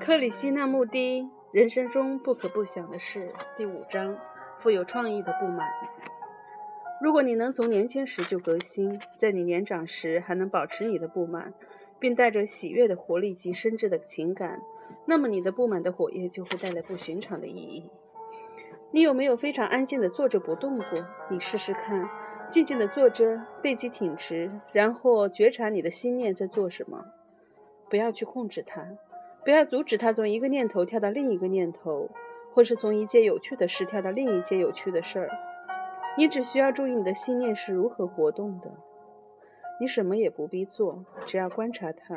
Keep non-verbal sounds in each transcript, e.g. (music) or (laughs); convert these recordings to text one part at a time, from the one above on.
克里希那穆迪人生中不可不想的事第五章：富有创意的不满。如果你能从年轻时就革新，在你年长时还能保持你的不满，并带着喜悦的活力及深挚的情感，那么你的不满的火焰就会带来不寻常的意义。你有没有非常安静地坐着不动过？你试试看，静静地坐着，背脊挺直，然后觉察你的心念在做什么。不要去控制它。不要阻止他从一个念头跳到另一个念头，或是从一件有趣的事跳到另一件有趣的事儿。你只需要注意你的信念是如何活动的。你什么也不必做，只要观察它，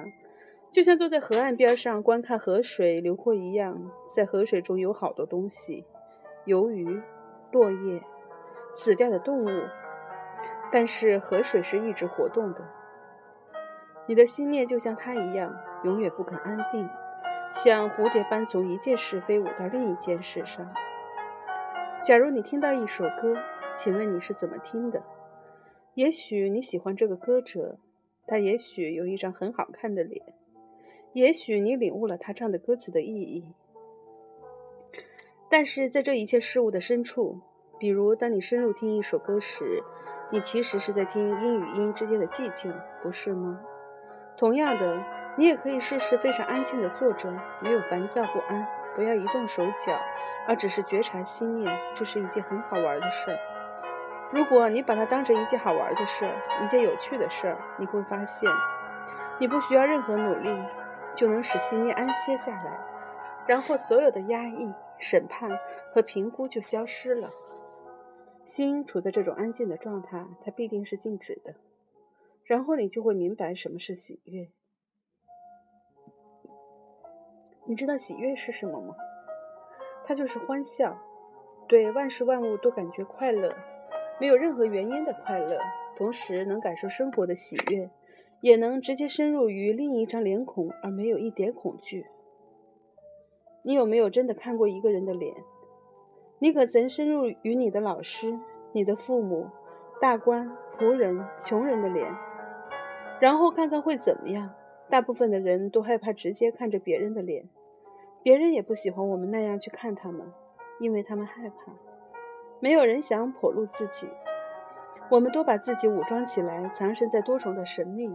就像坐在河岸边上观看河水流过一样。在河水中有好多东西：鱿鱼、落叶、死掉的动物。但是河水是一直活动的。你的心念就像它一样，永远不肯安定。像蝴蝶般从一件事飞舞到另一件事上。假如你听到一首歌，请问你是怎么听的？也许你喜欢这个歌者，他也许有一张很好看的脸，也许你领悟了他唱的歌词的意义。但是在这一切事物的深处，比如当你深入听一首歌时，你其实是在听音与音之间的寂静，不是吗？同样的。你也可以试试非常安静地坐着，没有烦躁不安，不要移动手脚，而只是觉察心念。这是一件很好玩的事儿。如果你把它当成一件好玩的事儿，一件有趣的事儿，你会发现，你不需要任何努力，就能使心念安歇下来，然后所有的压抑、审判和评估就消失了。心处在这种安静的状态，它必定是静止的。然后你就会明白什么是喜悦。你知道喜悦是什么吗？它就是欢笑，对万事万物都感觉快乐，没有任何原因的快乐，同时能感受生活的喜悦，也能直接深入于另一张脸孔而没有一点恐惧。你有没有真的看过一个人的脸？你可曾深入于你的老师、你的父母、大官、仆人、穷人的脸，然后看看会怎么样？大部分的人都害怕直接看着别人的脸。别人也不喜欢我们那样去看他们，因为他们害怕。没有人想裸露自己。我们都把自己武装起来，藏身在多重的神秘、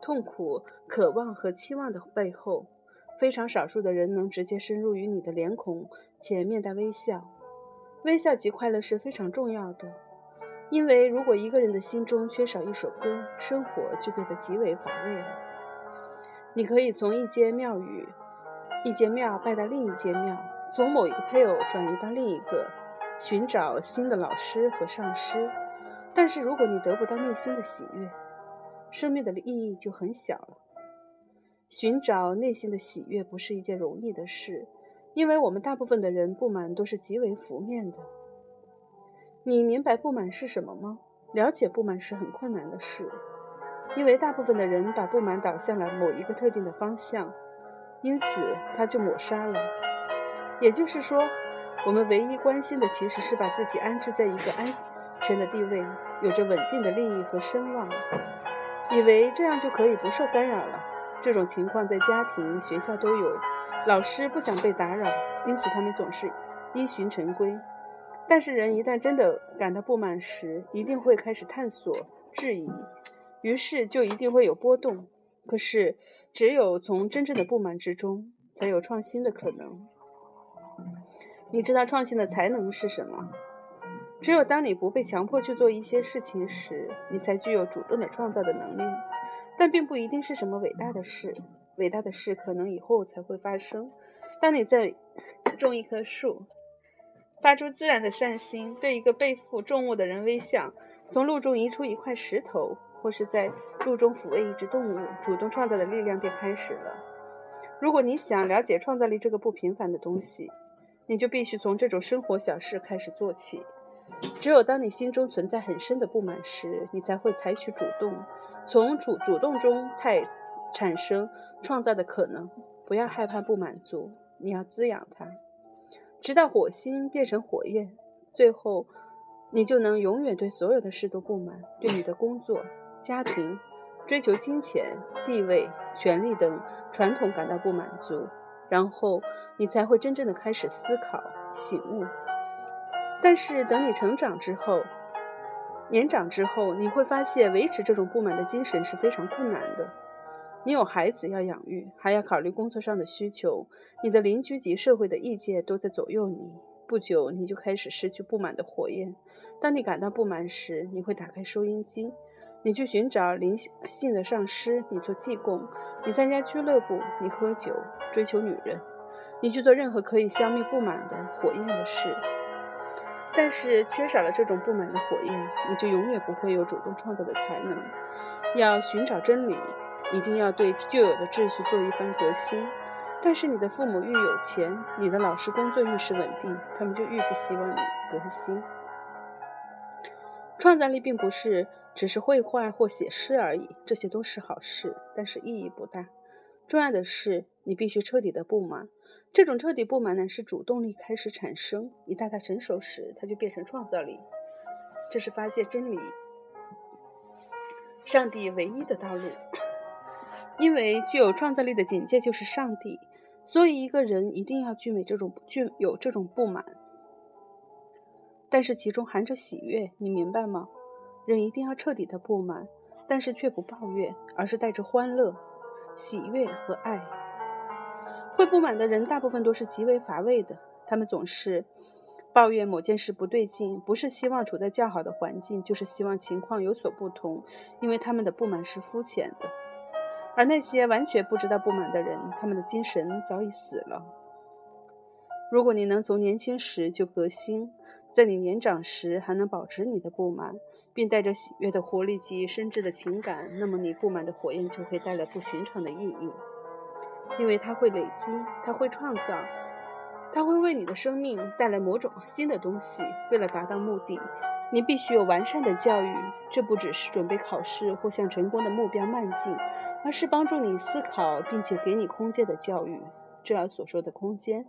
痛苦、渴望和期望的背后。非常少数的人能直接深入于你的脸孔，且面带微笑。微笑及快乐是非常重要的，因为如果一个人的心中缺少一首歌，生活就变得极为乏味了。你可以从一间庙宇。一间庙拜到另一间庙，从某一个配偶转移到另一个，寻找新的老师和上师。但是如果你得不到内心的喜悦，生命的意义就很小了。寻找内心的喜悦不是一件容易的事，因为我们大部分的人不满都是极为负面的。你明白不满是什么吗？了解不满是很困难的事，因为大部分的人把不满导向了某一个特定的方向。因此，他就抹杀了。也就是说，我们唯一关心的其实是把自己安置在一个安全的地位，有着稳定的利益和声望，以为这样就可以不受干扰了。这种情况在家庭、学校都有。老师不想被打扰，因此他们总是依循成规。但是，人一旦真的感到不满时，一定会开始探索、质疑，于是就一定会有波动。可是。只有从真正的不满之中，才有创新的可能。你知道创新的才能是什么？只有当你不被强迫去做一些事情时，你才具有主动的创造的能力。但并不一定是什么伟大的事，伟大的事可能以后才会发生。当你在 (laughs) 种一棵树，发出自然的善心，对一个背负重物的人微笑，从路中移出一块石头。或是在路中抚慰一只动物，主动创造的力量便开始了。如果你想了解创造力这个不平凡的东西，你就必须从这种生活小事开始做起。只有当你心中存在很深的不满时，你才会采取主动，从主主动中才产生创造的可能。不要害怕不满足，你要滋养它，直到火星变成火焰，最后你就能永远对所有的事都不满，对你的工作。家庭追求金钱、地位、权力等传统感到不满足，然后你才会真正的开始思考、醒悟。但是等你成长之后，年长之后，你会发现维持这种不满的精神是非常困难的。你有孩子要养育，还要考虑工作上的需求，你的邻居及社会的意见都在左右你。不久，你就开始失去不满的火焰。当你感到不满时，你会打开收音机，你去寻找灵性的上师，你做济公，你参加俱乐部，你喝酒，追求女人，你去做任何可以消灭不满的火焰的事。但是，缺少了这种不满的火焰，你就永远不会有主动创造的才能。要寻找真理。一定要对旧有的秩序做一番革新，但是你的父母愈有钱，你的老师工作愈是稳定，他们就愈不希望你革新。创造力并不是只是绘画或写诗而已，这些都是好事，但是意义不大。重要的是，你必须彻底的不满。这种彻底不满呢是主动力开始产生，一旦它成熟时，它就变成创造力。这是发现真理、上帝唯一的道路。因为具有创造力的境界就是上帝，所以一个人一定要具美这种具有这种不满，但是其中含着喜悦，你明白吗？人一定要彻底的不满，但是却不抱怨，而是带着欢乐、喜悦和爱。会不满的人大部分都是极为乏味的，他们总是抱怨某件事不对劲，不是希望处在较好的环境，就是希望情况有所不同，因为他们的不满是肤浅的。而那些完全不知道不满的人，他们的精神早已死了。如果你能从年轻时就革新，在你年长时还能保持你的不满，并带着喜悦的活力及深挚的情感，那么你不满的火焰就会带来不寻常的意义，因为它会累积，它会创造，它会为你的生命带来某种新的东西。为了达到目的，你必须有完善的教育，这不只是准备考试或向成功的目标迈进。而是帮助你思考，并且给你空间的教育。这儿所说的空间，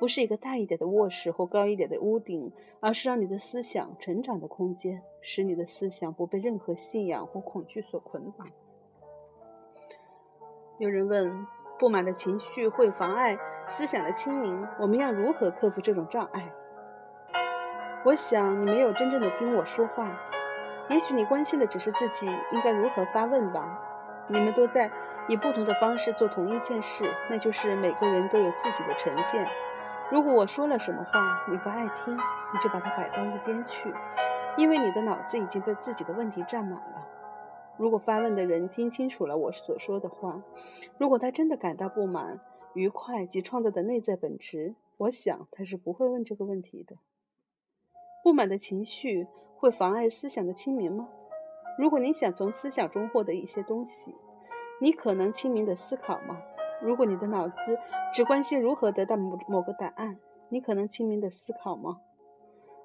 不是一个大一点的卧室或高一点的屋顶，而是让你的思想成长的空间，使你的思想不被任何信仰或恐惧所捆绑。有人问：不满的情绪会妨碍思想的清明，我们要如何克服这种障碍？我想你没有真正的听我说话。也许你关心的只是自己应该如何发问吧。你们都在以不同的方式做同一件事，那就是每个人都有自己的成见。如果我说了什么话你不爱听，你就把它摆到一边去，因为你的脑子已经被自己的问题占满了。如果发问的人听清楚了我所说的话，如果他真的感到不满、愉快及创造的内在本质，我想他是不会问这个问题的。不满的情绪会妨碍思想的清明吗？如果你想从思想中获得一些东西，你可能清明的思考吗？如果你的脑子只关心如何得到某某个答案，你可能清明的思考吗？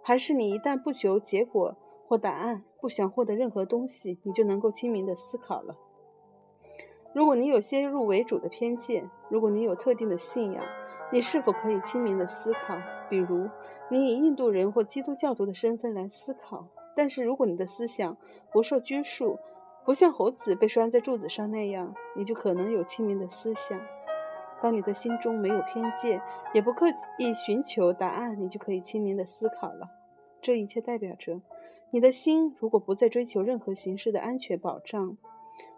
还是你一旦不求结果或答案，不想获得任何东西，你就能够清明的思考了？如果你有先入为主的偏见，如果你有特定的信仰，你是否可以清明的思考？比如，你以印度人或基督教徒的身份来思考。但是，如果你的思想不受拘束，不像猴子被拴在柱子上那样，你就可能有清明的思想。当你的心中没有偏见，也不刻意寻求答案，你就可以清明的思考了。这一切代表着，你的心如果不再追求任何形式的安全保障，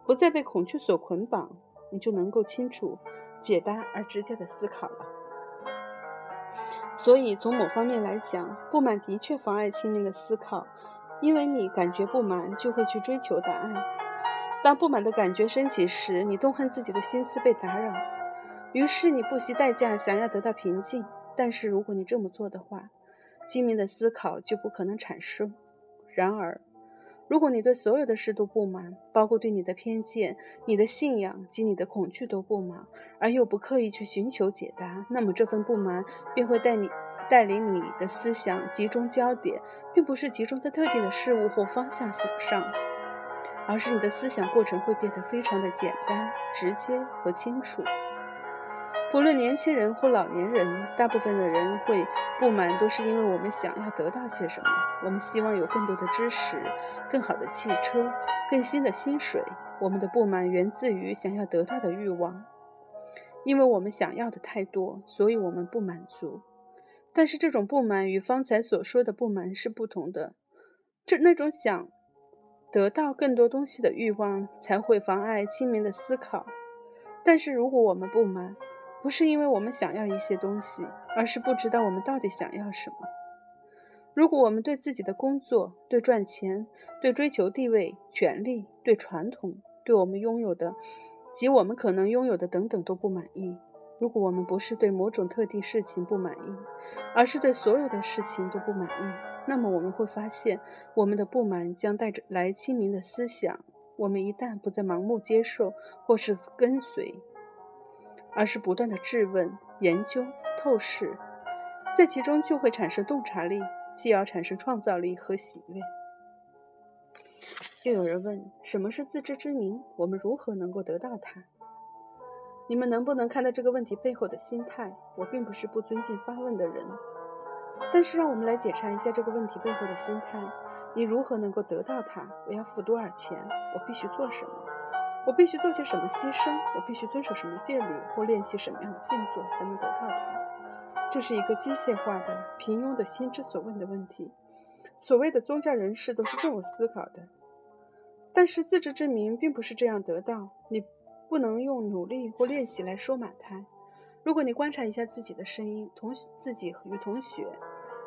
不再被恐惧所捆绑，你就能够清楚、解答而直接的思考了。所以，从某方面来讲，不满的确妨碍清明的思考。因为你感觉不满，就会去追求答案。当不满的感觉升起时，你痛恨自己的心思被打扰，于是你不惜代价想要得到平静。但是如果你这么做的话，精明的思考就不可能产生。然而，如果你对所有的事都不满，包括对你的偏见、你的信仰及你的恐惧都不满，而又不刻意去寻求解答，那么这份不满便会带你。带领你的思想集中焦点，并不是集中在特定的事物或方向上，而是你的思想过程会变得非常的简单、直接和清楚。不论年轻人或老年人，大部分的人会不满，都是因为我们想要得到些什么。我们希望有更多的知识、更好的汽车、更新的薪水。我们的不满源自于想要得到的欲望。因为我们想要的太多，所以我们不满足。但是这种不满与方才所说的不满是不同的。这那种想得到更多东西的欲望才会妨碍清明的思考。但是如果我们不满，不是因为我们想要一些东西，而是不知道我们到底想要什么。如果我们对自己的工作、对赚钱、对追求地位、权利、对传统、对我们拥有的及我们可能拥有的等等都不满意，如果我们不是对某种特定事情不满意，而是对所有的事情都不满意，那么我们会发现，我们的不满将带着来清明的思想。我们一旦不再盲目接受或是跟随，而是不断的质问、研究、透视，在其中就会产生洞察力。继而产生创造力和喜悦。又有人问：什么是自知之明？我们如何能够得到它？你们能不能看到这个问题背后的心态？我并不是不尊敬发问的人，但是让我们来检查一下这个问题背后的心态。你如何能够得到它？我要付多少钱？我必须做什么？我必须做些什么牺牲？我必须遵守什么戒律或练习什么样的静坐才能得到它？这是一个机械化的、平庸的心之所问的问题。所谓的宗教人士都是这么思考的。但是自知之明并不是这样得到。你不能用努力或练习来收满它。如果你观察一下自己的声音、同自己与同学、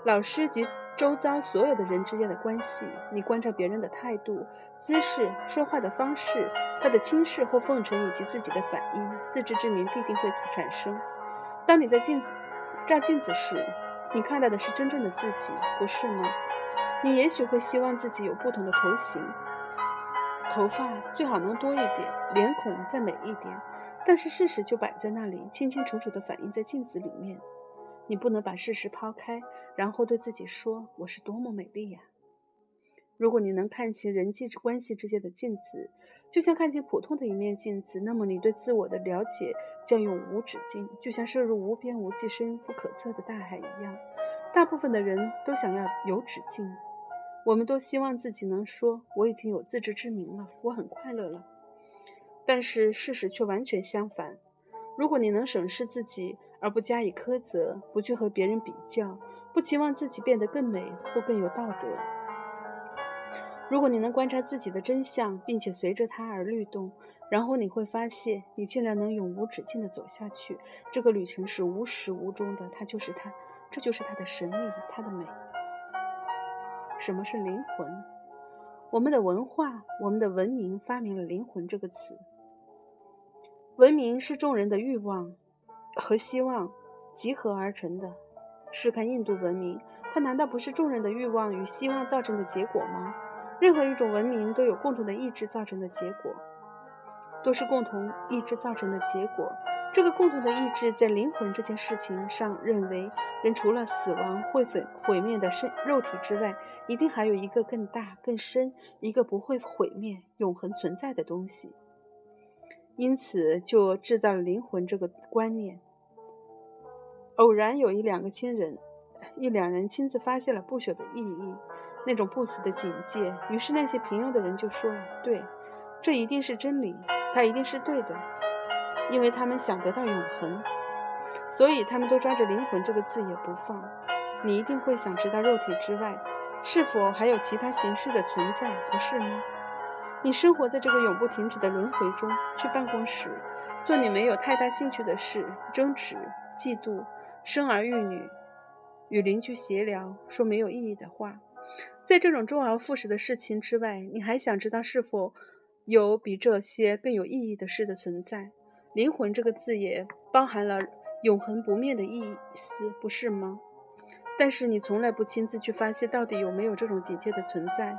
老师及周遭所有的人之间的关系，你观察别人的态度、姿势、说话的方式、他的轻视或奉承以及自己的反应，自知之明必定会产生。当你在镜子。照镜子时，你看到的是真正的自己，不是吗？你也许会希望自己有不同的头型，头发最好能多一点，脸孔再美一点。但是事实就摆在那里，清清楚楚地反映在镜子里面。你不能把事实抛开，然后对自己说：“我是多么美丽呀！”如果你能看清人际关系之间的镜子，就像看清普通的一面镜子，那么你对自我的了解将永无止境，就像摄入无边无际、深不可测的大海一样。大部分的人都想要有止境，我们都希望自己能说：“我已经有自知之明了，我很快乐了。”但是事实却完全相反。如果你能审视自己而不加以苛责，不去和别人比较，不期望自己变得更美或更有道德。如果你能观察自己的真相，并且随着它而律动，然后你会发现，你竟然能永无止境地走下去。这个旅程是无始无终的，它就是它，这就是它的神秘，它的美。什么是灵魂？我们的文化，我们的文明发明了“灵魂”这个词。文明是众人的欲望和希望集合而成的。试看印度文明，它难道不是众人的欲望与希望造成的结果吗？任何一种文明都有共同的意志造成的结果，都是共同意志造成的结果。这个共同的意志在灵魂这件事情上认为，人除了死亡会毁毁灭的身肉体之外，一定还有一个更大更深、一个不会毁灭、永恒存在的东西。因此，就制造了灵魂这个观念。偶然有一两个亲人，一两人亲自发现了不朽的意义。那种不死的警戒，于是那些平庸的人就说：“对，这一定是真理，它一定是对的，因为他们想得到永恒，所以他们都抓着灵魂这个字也不放。你一定会想知道肉体之外是否还有其他形式的存在，不是吗？你生活在这个永不停止的轮回中，去办公室做你没有太大兴趣的事，争执、嫉妒、生儿育女，与邻居闲聊，说没有意义的话。”在这种周而复始的事情之外，你还想知道是否有比这些更有意义的事的存在？灵魂这个字也包含了永恒不灭的意思，不是吗？但是你从来不亲自去发现到底有没有这种警戒的存在。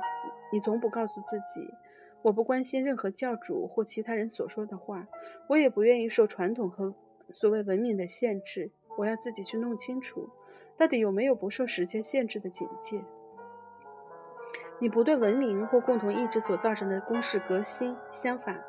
你从不告诉自己：“我不关心任何教主或其他人所说的话，我也不愿意受传统和所谓文明的限制。我要自己去弄清楚，到底有没有不受时间限制的警戒。”你不对文明或共同意志所造成的公式革新，相反，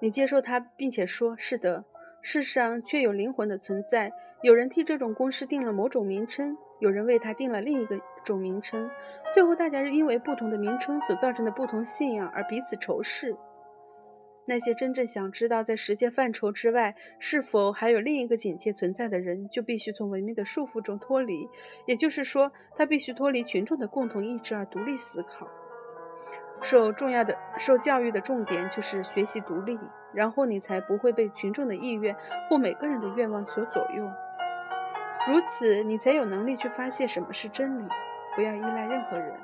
你接受它，并且说：“是的，世上却有灵魂的存在。有人替这种公式定了某种名称，有人为它定了另一个种名称。最后，大家是因为不同的名称所造成的不同信仰而彼此仇视。那些真正想知道在时间范畴之外是否还有另一个境界存在的人，就必须从文明的束缚中脱离。也就是说，他必须脱离群众的共同意志而独立思考。受重要的受教育的重点就是学习独立，然后你才不会被群众的意愿或每个人的愿望所左右。如此，你才有能力去发现什么是真理。不要依赖任何人。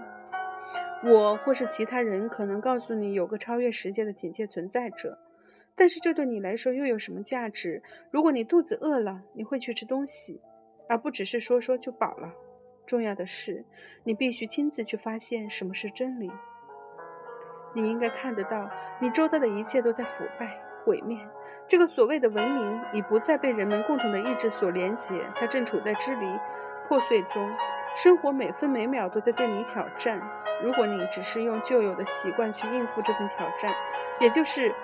我或是其他人可能告诉你有个超越时间的警戒存在着，但是这对你来说又有什么价值？如果你肚子饿了，你会去吃东西，而不只是说说就饱了。重要的是，你必须亲自去发现什么是真理。你应该看得到，你周遭的一切都在腐败、毁灭。这个所谓的文明已不再被人们共同的意志所连结，它正处在支离破碎中。生活每分每秒都在对你挑战。如果你只是用旧有的习惯去应付这份挑战，也就是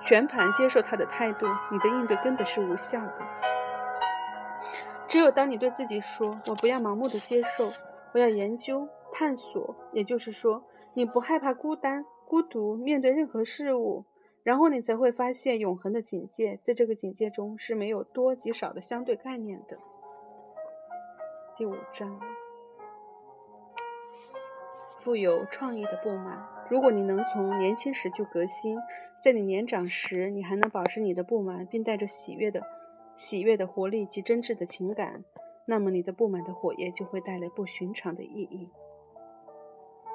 全盘接受他的态度，你的应对根本是无效的。只有当你对自己说：“我不要盲目的接受，我要研究、探索。”也就是说，你不害怕孤单、孤独，面对任何事物，然后你才会发现永恒的警戒，在这个警戒中是没有多及少的相对概念的。第五章，富有创意的不满。如果你能从年轻时就革新，在你年长时，你还能保持你的不满，并带着喜悦的、喜悦的活力及真挚的情感，那么你的不满的火焰就会带来不寻常的意义。